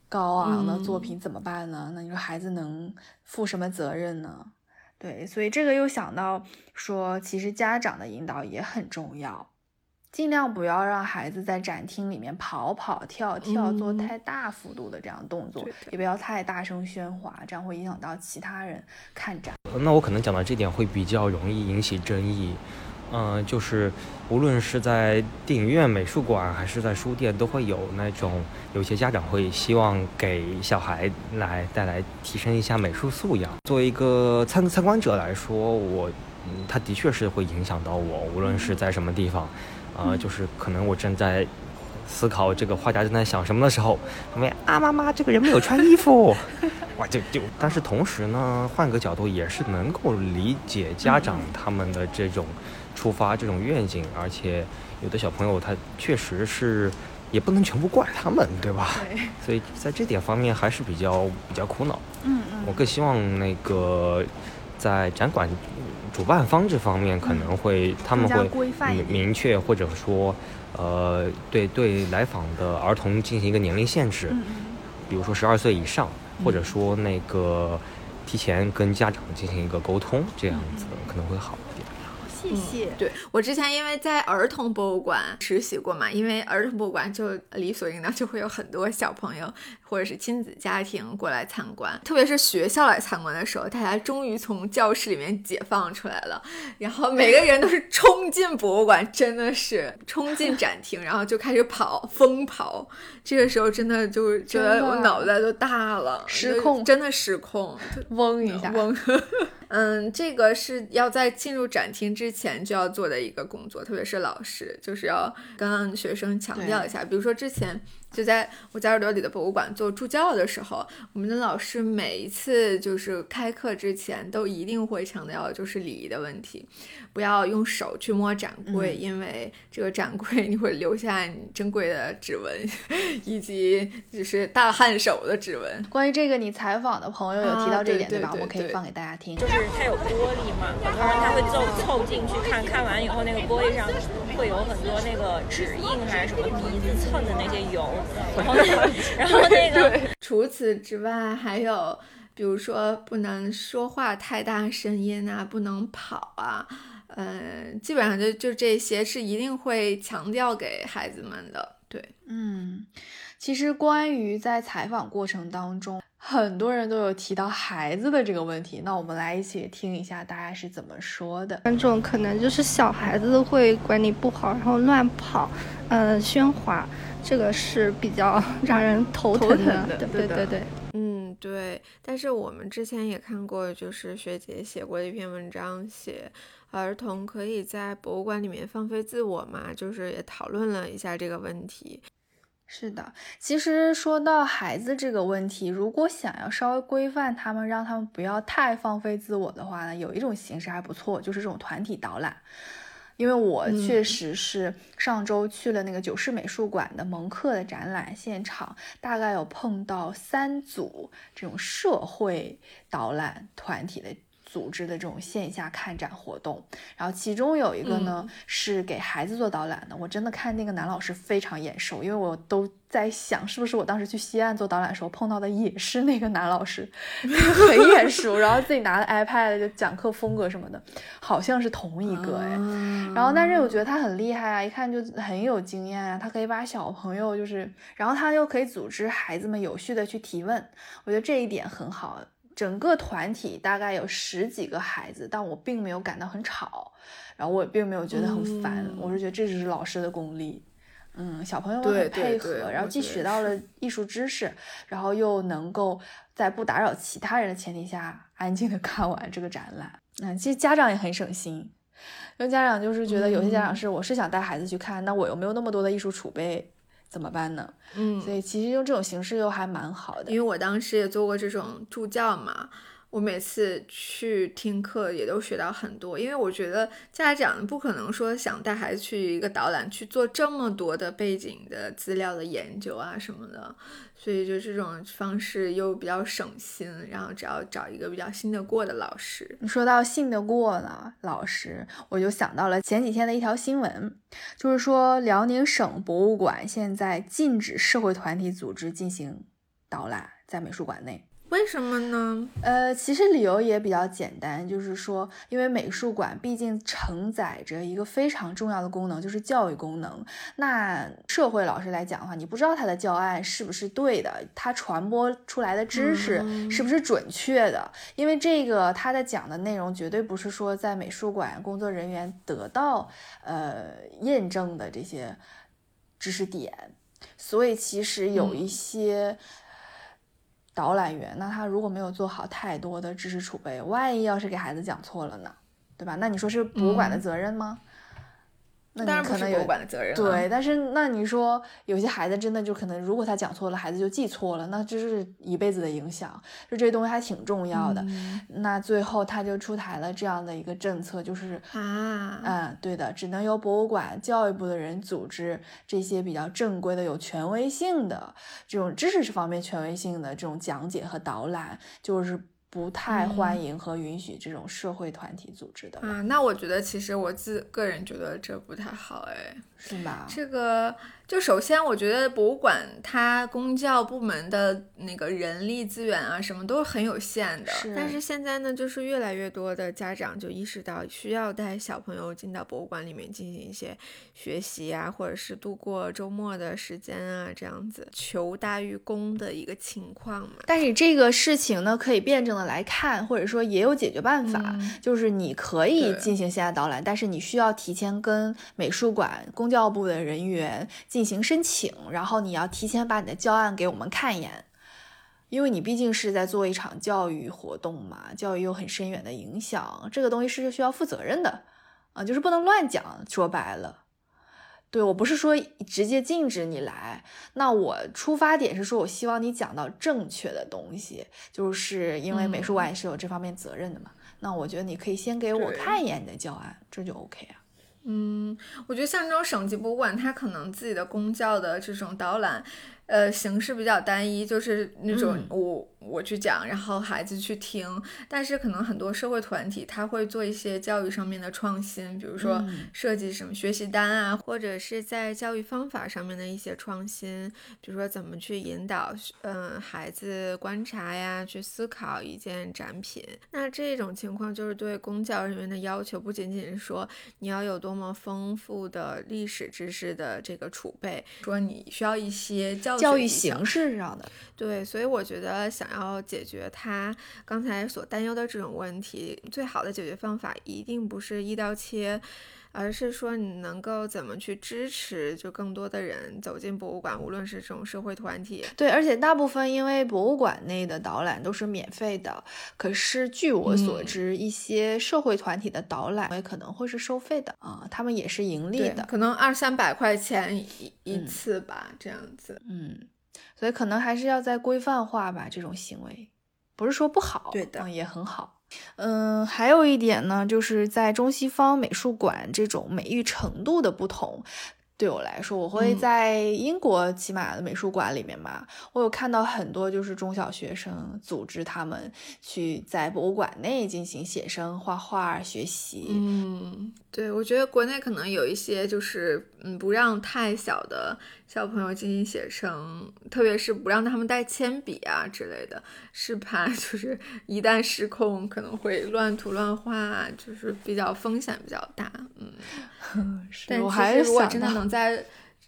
高昂的作品怎么办呢？那你说孩子能负什么责任呢？对，所以这个又想到说，其实家长的引导也很重要，尽量不要让孩子在展厅里面跑跑跳跳，做太大幅度的这样动作，也不要太大声喧哗，这样会影响到其他人看展。那我可能讲到这点会比较容易引起争议。嗯，就是无论是在电影院、美术馆，还是在书店，都会有那种有些家长会希望给小孩来带来提升一下美术素养。作为一个参参观者来说，我，嗯他的确是会影响到我，无论是在什么地方，啊，就是可能我正在思考这个画家正在想什么的时候，旁边啊，妈妈，这个人没有穿衣服，哇，就就，但是同时呢，换个角度也是能够理解家长他们的这种。出发这种愿景，而且有的小朋友他确实是，也不能全部怪他们，对吧？对。所以在这点方面还是比较比较苦恼。嗯嗯。我更希望那个在展馆主办方这方面可能会他们会明确或者说呃对对来访的儿童进行一个年龄限制，比如说十二岁以上，或者说那个提前跟家长进行一个沟通，这样子可能会好。谢谢。对我之前因为在儿童博物馆实习过嘛，因为儿童博物馆就理所应当就会有很多小朋友或者是亲子家庭过来参观，特别是学校来参观的时候，大家终于从教室里面解放出来了，然后每个人都是冲进博物馆，真的是冲进展厅，然后就开始跑，疯跑。这个时候真的就觉得我脑袋都大了，失控，真的失控，嗡一下，嗡。嗯，这个是要在进入展厅之前就要做的一个工作，特别是老师，就是要跟学生强调一下，比如说之前。就在我在耳朵里的博物馆做助教的时候，我们的老师每一次就是开课之前都一定会强调，就是礼仪的问题，不要用手去摸展柜，因为这个展柜你会留下你珍贵的指纹，以及就是大汗手的指纹。关于这个，你采访的朋友有提到这一点对吧？我可以放给大家听。就是它有玻璃嘛，很多人他会凑凑进去看看完以后，那个玻璃上会有很多那个指印还是什么鼻子蹭的那些油。然后，然后那个，除此之外，还有比如说不能说话太大声音啊，不能跑啊，嗯，基本上就就这些是一定会强调给孩子们的。对，嗯，其实关于在采访过程当中，很多人都有提到孩子的这个问题，那我们来一起听一下大家是怎么说的。观众可能就是小孩子会管理不好，然后乱跑，呃，喧哗。这个是比较 让人头疼的，对对对，嗯对。但是我们之前也看过，就是学姐写过一篇文章，写儿童可以在博物馆里面放飞自我嘛，就是也讨论了一下这个问题。是的，其实说到孩子这个问题，如果想要稍微规范他们，让他们不要太放飞自我的话呢，有一种形式还不错，就是这种团体导览。因为我确实是上周去了那个九世美术馆的蒙克的展览现场，大概有碰到三组这种社会导览团体的。组织的这种线下看展活动，然后其中有一个呢是给孩子做导览的。我真的看那个男老师非常眼熟，因为我都在想，是不是我当时去西岸做导览的时候碰到的也是那个男老师，很眼熟。然后自己拿着 iPad 就讲课风格什么的，好像是同一个哎。然后但是我觉得他很厉害啊，一看就很有经验啊。他可以把小朋友就是，然后他又可以组织孩子们有序的去提问，我觉得这一点很好。整个团体大概有十几个孩子，但我并没有感到很吵，然后我并没有觉得很烦，我是觉得这只是老师的功力，嗯，小朋友很配合，然后既学到了艺术知识，然后又能够在不打扰其他人的前提下安静的看完这个展览，嗯，其实家长也很省心，因为家长就是觉得有些家长是我是想带孩子去看，那我又没有那么多的艺术储备。怎么办呢？嗯，所以其实用这种形式又还蛮好的，因为我当时也做过这种助教嘛。我每次去听课也都学到很多，因为我觉得家长不可能说想带孩子去一个导览去做这么多的背景的资料的研究啊什么的，所以就这种方式又比较省心，然后只要找一个比较信得过的老师。你说到信得过呢老师，我就想到了前几天的一条新闻，就是说辽宁省博物馆现在禁止社会团体组织进行导览在美术馆内。为什么呢？呃，其实理由也比较简单，就是说，因为美术馆毕竟承载着一个非常重要的功能，就是教育功能。那社会老师来讲的话，你不知道他的教案是不是对的，他传播出来的知识是不是准确的，因为这个他在讲的内容绝对不是说在美术馆工作人员得到呃验证的这些知识点，所以其实有一些。导览员，那他如果没有做好太多的知识储备，万一要是给孩子讲错了呢，对吧？那你说是博物馆的责任吗？那你可能有对，但是那你说有些孩子真的就可能，如果他讲错了，孩子就记错了，那就是一辈子的影响。就这些东西还挺重要的。那最后他就出台了这样的一个政策，就是啊，嗯，对的，只能由博物馆教育部的人组织这些比较正规的、有权威性的这种知识方面权威性的这种讲解和导览，就是。不太欢迎和允许这种社会团体组织的啊，那我觉得其实我自个人觉得这不太好哎，是吧？这个。就首先，我觉得博物馆它公教部门的那个人力资源啊，什么都是很有限的。是。但是现在呢，就是越来越多的家长就意识到需要带小朋友进到博物馆里面进行一些学习啊，或者是度过周末的时间啊，这样子求大于功的一个情况嘛。但是这个事情呢，可以辩证的来看，或者说也有解决办法，就是你可以进行线下导览，但是你需要提前跟美术馆公教部的人员。进行申请，然后你要提前把你的教案给我们看一眼，因为你毕竟是在做一场教育活动嘛，教育有很深远的影响，这个东西是需要负责任的啊，就是不能乱讲。说白了，对我不是说直接禁止你来，那我出发点是说我希望你讲到正确的东西，就是因为美术馆也是有这方面责任的嘛。那我觉得你可以先给我看一眼你的教案，这就 OK 啊。嗯，我觉得像这种省级博物馆，它可能自己的公教的这种导览。呃，形式比较单一，就是那种我我去讲，然后孩子去听。但是可能很多社会团体他会做一些教育上面的创新，比如说设计什么学习单啊，或者是在教育方法上面的一些创新，比如说怎么去引导嗯孩子观察呀，去思考一件展品。那这种情况就是对公教人员的要求，不仅仅是说你要有多么丰富的历史知识的这个储备，说你需要一些教教育形式上的，对，所以我觉得想要解决他刚才所担忧的这种问题，最好的解决方法一定不是一刀切。而是说你能够怎么去支持，就更多的人走进博物馆，无论是这种社会团体，对，而且大部分因为博物馆内的导览都是免费的，可是据我所知，一些社会团体的导览也可能会是收费的啊，他们也是盈利的，可能二三百块钱一一次吧，这样子，嗯，所以可能还是要再规范化吧，这种行为。不是说不好，对的，嗯，也很好。嗯，还有一点呢，就是在中西方美术馆这种美誉程度的不同。对我来说，我会在英国起码的美术馆里面吧，我有看到很多就是中小学生组织他们去在博物馆内进行写生、画画学习。嗯，对，我觉得国内可能有一些就是嗯，不让太小的小朋友进行写生，特别是不让他们带铅笔啊之类的，是怕 就是一旦失控可能会乱涂乱画，就是比较风险比较大。嗯。但我还是如果真的能在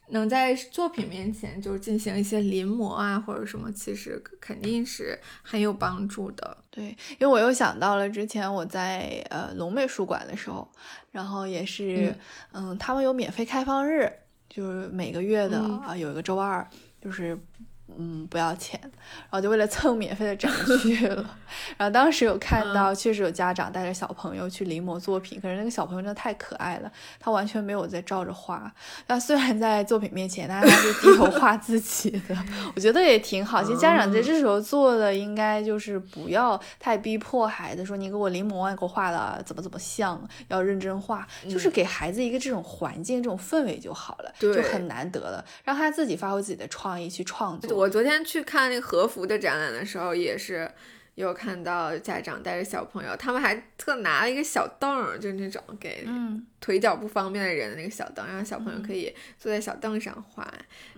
能在作品面前就进行一些临摹啊，或者什么，其实肯定是很有帮助的。对，因为我又想到了之前我在呃龙美术馆的时候，然后也是嗯，他们有免费开放日，就是每个月的啊有一个周二，就是。嗯，不要钱，然后就为了蹭免费的展去了。然后当时有看到，确实有家长带着小朋友去临摹作品，可是那个小朋友真的太可爱了，他完全没有在照着画。那虽然在作品面前，但是他是低头画自己的，我觉得也挺好。其实家长在这时候做的，应该就是不要太逼迫孩子，说你给我临摹，你给我画的怎么怎么像，要认真画，就是给孩子一个这种环境、这种氛围就好了，就很难得了，让他自己发挥自己的创意去创作。我昨天去看那个和服的展览的时候，也是有看到家长带着小朋友，他们还特拿了一个小凳，就是那种给腿脚不方便的人的那个小凳，让小朋友可以坐在小凳上画，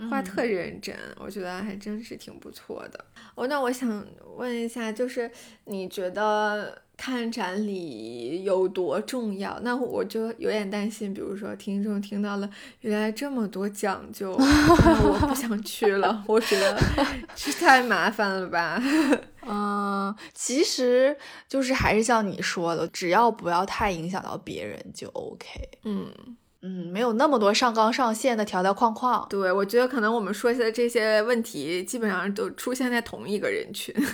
画特认真，我觉得还真是挺不错的。哦，那我想问一下，就是你觉得？看展里有多重要？那我就有点担心，比如说听众听到了原来这么多讲究，我不想去了，我觉得这太麻烦了吧。嗯，其实就是还是像你说的，只要不要太影响到别人就 OK。嗯嗯，没有那么多上纲上线的条条框框。对，我觉得可能我们说的这些问题，基本上都出现在同一个人群。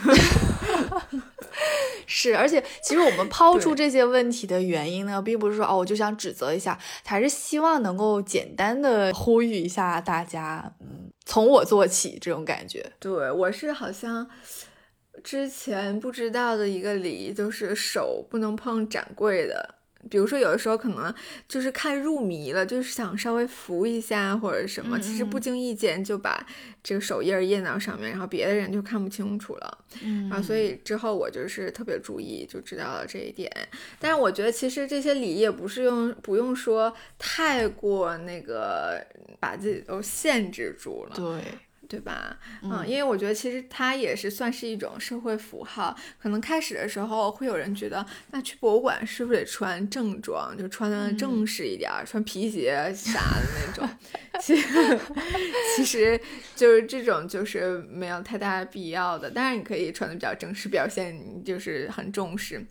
是，而且其实我们抛出这些问题的原因呢，并不是说哦，我就想指责一下，还是希望能够简单的呼吁一下大家，嗯，从我做起这种感觉。对我是好像之前不知道的一个礼仪，就是手不能碰展柜的。比如说，有的时候可能就是看入迷了，就是想稍微扶一下或者什么，其实不经意间就把这个手印印到上面，然后别的人就看不清楚了。嗯，然后所以之后我就是特别注意，就知道了这一点。但是我觉得其实这些礼仪也不是用不用说太过那个把自己都限制住了。对。对吧？嗯，因为我觉得其实它也是算是一种社会符号。可能开始的时候会有人觉得，那去博物馆是不是得穿正装，就穿的正式一点，穿皮鞋啥的那种？其实其实就是这种，就是没有太大必要的。当然你可以穿的比较正式，表现你就是很重视。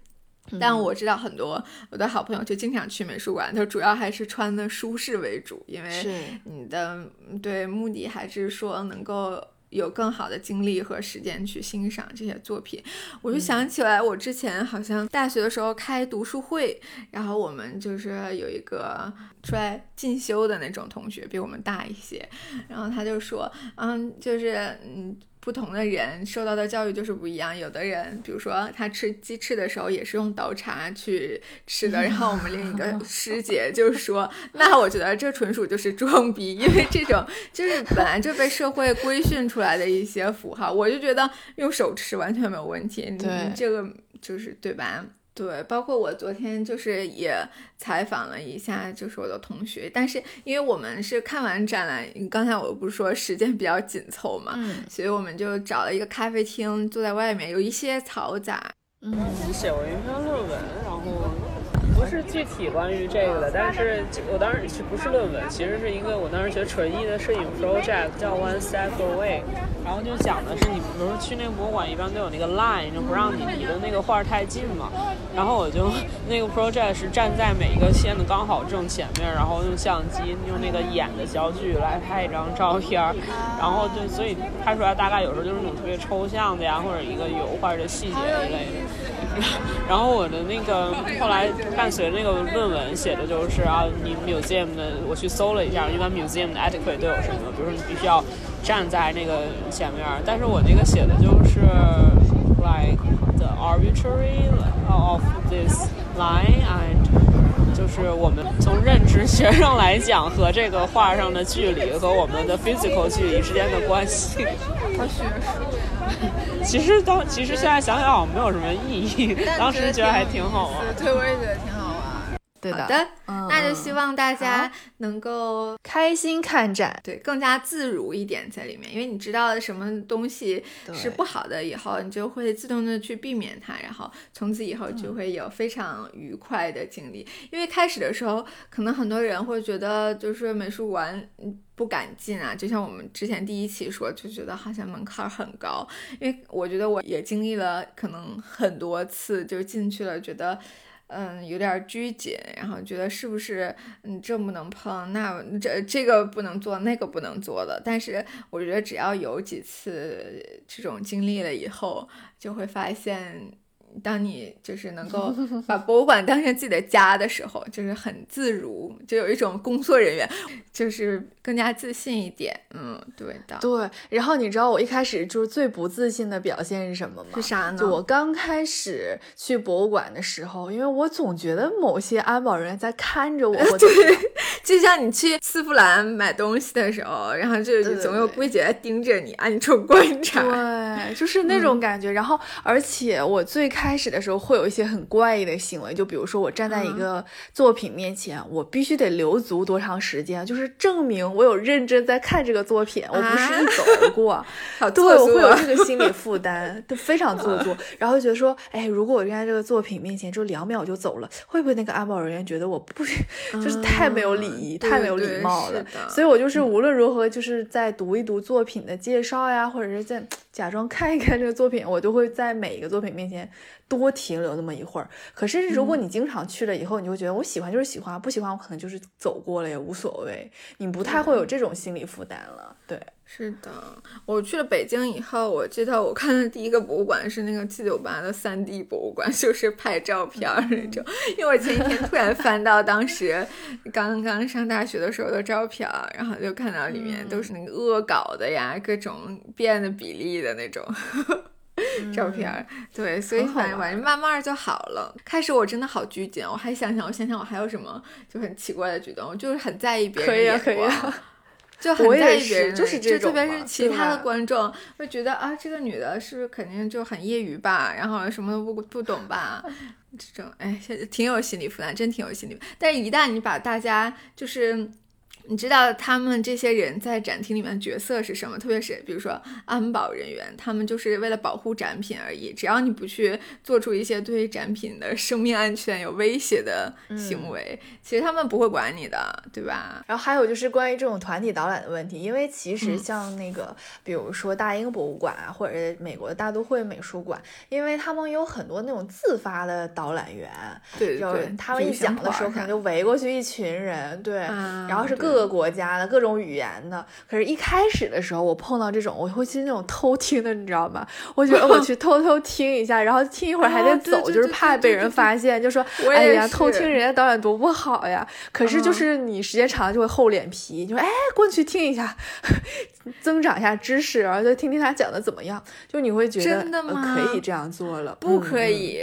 但我知道很多我的好朋友就经常去美术馆，他主要还是穿的舒适为主，因为你的对目的还是说能够有更好的精力和时间去欣赏这些作品。我就想起来，我之前好像大学的时候开读书会，然后我们就是有一个出来进修的那种同学，比我们大一些，然后他就说，嗯，就是嗯。不同的人受到的教育就是不一样。有的人，比如说他吃鸡翅的时候也是用刀叉去吃的。然后我们另一个师姐就说：“ 那我觉得这纯属就是装逼，因为这种就是本来就被社会规训出来的一些符号。”我就觉得用手吃完全没有问题。你，这个就是对吧？对，包括我昨天就是也采访了一下，就是我的同学，但是因为我们是看完展览，刚才我不是说时间比较紧凑嘛，嗯，所以我们就找了一个咖啡厅，坐在外面，有一些嘈杂。嗯，写过一篇论文，然后。不是具体关于这个的，但是我当时不是论文，其实是一个我当时学纯艺的摄影 project，叫 One Step Away，然后就讲的是你比如说去那个博物馆，一般都有那个 line，就不让你离的那个画太近嘛。然后我就那个 project 是站在每一个线的刚好正前面，然后用相机用那个眼的焦距来拍一张照片，然后就所以拍出来大概有时候就是那种特别抽象的呀，或者一个油画的细节一类的。然后我的那个后来伴随那个论文写的就是啊，你 museum 的我去搜了一下，一般 museum 的 etiquette 都有什么？比如说你必须要站在那个前面，但是我那个写的就是 like the arbitrary of this line and 就是我们从认知学上来讲和这个画上的距离和我们的 physical 距离之间的关系。好学术。其实当其实现在想想好像没有什么意义，当时觉得还挺好啊。对，我也觉得挺好玩。对的，好的，那就希望大家能够开心看展，对，更加自如一点在里面，因为你知道了什么东西是不好的以后，你就会自动的去避免它，然后从此以后就会有非常愉快的经历。因为开始的时候，可能很多人会觉得就是美术馆不敢进啊，就像我们之前第一期说，就觉得好像门槛很高。因为我觉得我也经历了可能很多次，就进去了，觉得。嗯，有点拘谨，然后觉得是不是嗯这不能碰，那这这个不能做，那个不能做的。但是我觉得只要有几次这种经历了以后，就会发现。当你就是能够把博物馆当成自己的家的时候，就是很自如，就有一种工作人员，就是更加自信一点。嗯，对的。对。然后你知道我一开始就是最不自信的表现是什么吗？是啥呢？就我刚开始去博物馆的时候，因为我总觉得某些安保人员在看着我。我对。就像你去丝芙兰买东西的时候，然后就总有柜姐在盯着你，暗中观察。对，就是那种感觉。然后，而且我最开。开始的时候会有一些很怪异的行为，就比如说我站在一个作品面前，我必须得留足多长时间，就是证明我有认真在看这个作品，我不是一走而过。对，我会有这个心理负担，都 非常做作。然后觉得说，哎，如果我站在这个作品面前就两秒就走了，会不会那个安保人员觉得我不 就是太没有礼仪、太没有礼貌了？所以我就是无论如何，就是在读一读作品的介绍呀，或者是在假装看一看这个作品，我就会在每一个作品面前。多停留那么一会儿，可是如果你经常去了以后，你会觉得我喜欢就是喜欢，不喜欢我可能就是走过了也无所谓，你不太会有这种心理负担了。对，是的，我去了北京以后，我记得我看的第一个博物馆是那个七九八的三 D 博物馆，就是拍照片那种。因为我前几天突然 翻到当时刚刚上大学的时候的照片，然后就看到里面都是那个恶搞的呀，各种变的比例的那种。照片对，所以反正反正慢慢就好了。开始我真的好拘谨，我还想想，我想想我还有什么就很奇怪的举动，我就是很在意别人眼光，就很在意别人，就是这种，特别是其他的观众会觉得啊，这个女的是不是肯定就很业余吧，然后什么都不不懂吧，这种哎，挺有心理负担，真挺有心理。但是，一旦你把大家就是。你知道他们这些人在展厅里面的角色是什么？特别是比如说安保人员，他们就是为了保护展品而已。只要你不去做出一些对展品的生命安全有威胁的行为，其实他们不会管你的，对吧？然后还有就是关于这种团体导览的问题，因为其实像那个，比如说大英博物馆啊，或者是美国的大都会美术馆，因为他们有很多那种自发的导览员，对对，他们一讲的时候可能就围过去一群人，对，然后是各。各个国家的各种语言的，可是，一开始的时候，我碰到这种，我会去那种偷听的，你知道吗？我觉得我去偷偷听一下，然后听一会儿 还得走，就是怕被人发现，就说，哎呀，偷听人家导演多不好呀。可是，就是你时间长了就会厚脸皮，就说，哎，过去听一下，增长一下知识，然后再听听他讲的怎么样。就你会觉得真的吗？可以这样做了？不可以？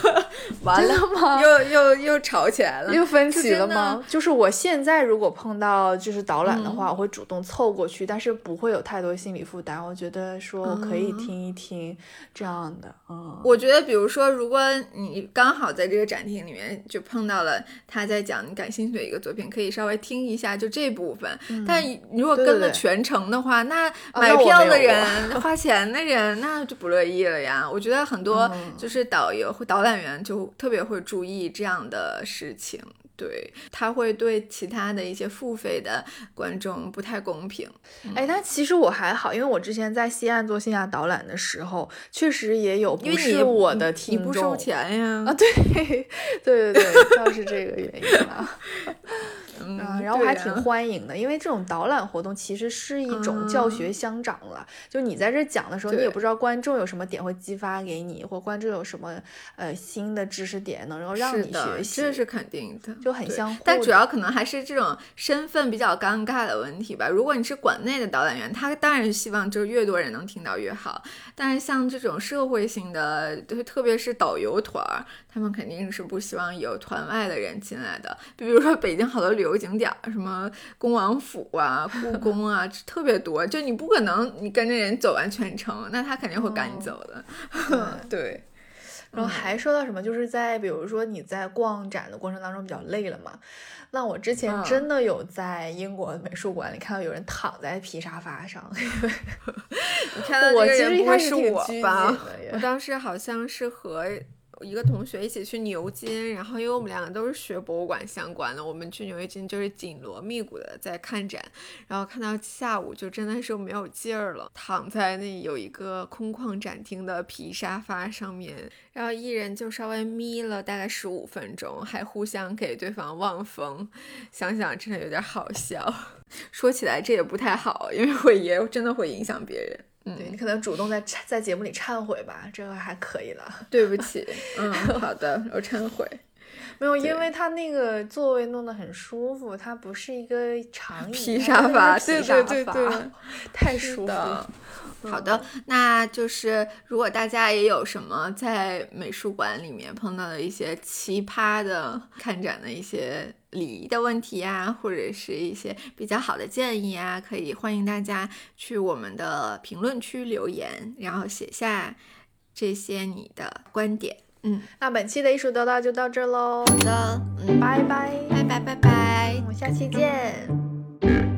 完了吗？又又又吵起来了？又分歧了吗？就是我现在如果碰到就是导览的话，我会主动凑过去，但是不会有太多心理负担。我觉得说我可以听一听这样的。嗯，我觉得比如说，如果你刚好在这个展厅里面就碰到了他在讲你感兴趣的一个作品，可以稍微听一下就这部分。但如果跟了全程的话，那买票的人、花钱的人那就不乐意了呀。我觉得很多就是导游或导览员就特别会注意这样的事情。对他会对其他的一些付费的观众不太公平。哎，但其实我还好，因为我之前在西岸做线下导览的时候，确实也有不是我的听众，不收钱呀。啊，对，对对对，倒是这个原因啊。嗯，然后还挺欢迎的，因为这种导览活动其实是一种教学相长了。就你在这讲的时候，你也不知道观众有什么点会激发给你，或观众有什么呃新的知识点能够让你学习，这是肯定的，就很相互。但主要可能还是这种身份比较尴尬的问题吧。如果你是馆内的导览员，他当然是希望就是越多人能听到越好。但是像这种社会性的，就特别是导游团，他们肯定是不希望有团外的人进来的。比如说北京好多旅游景点，什么恭王府啊、故 宫啊，特别多，就你不可能你跟着人走完全程，那他肯定会赶你走的。对。然后还说到什么，就是在比如说你在逛展的过程当中比较累了嘛，那我之前真的有在英国美术馆里看到有人躺在皮沙发上。你看到这个人不会是我吧？我当时好像是和。一个同学一起去牛津，然后因为我们两个都是学博物馆相关的，我们去牛津就是紧锣密鼓的在看展，然后看到下午就真的是没有劲儿了，躺在那有一个空旷展厅的皮沙发上面，然后一人就稍微眯了大概十五分钟，还互相给对方望风，想想真的有点好笑。说起来这也不太好，因为会也真的会影响别人。对你可能主动在在节目里忏悔吧，这个还可以了。对不起，嗯，好的，我忏悔。没有，因为他那个座位弄得很舒服，它不是一个长椅皮沙发，对对对对，太舒服了。好的，那就是如果大家也有什么在美术馆里面碰到的一些奇葩的看展的一些礼仪的问题呀，或者是一些比较好的建议啊，可以欢迎大家去我们的评论区留言，然后写下这些你的观点。嗯，那本期的艺术得到就到这喽。好的，嗯，拜拜，拜拜，拜拜，我们下期见。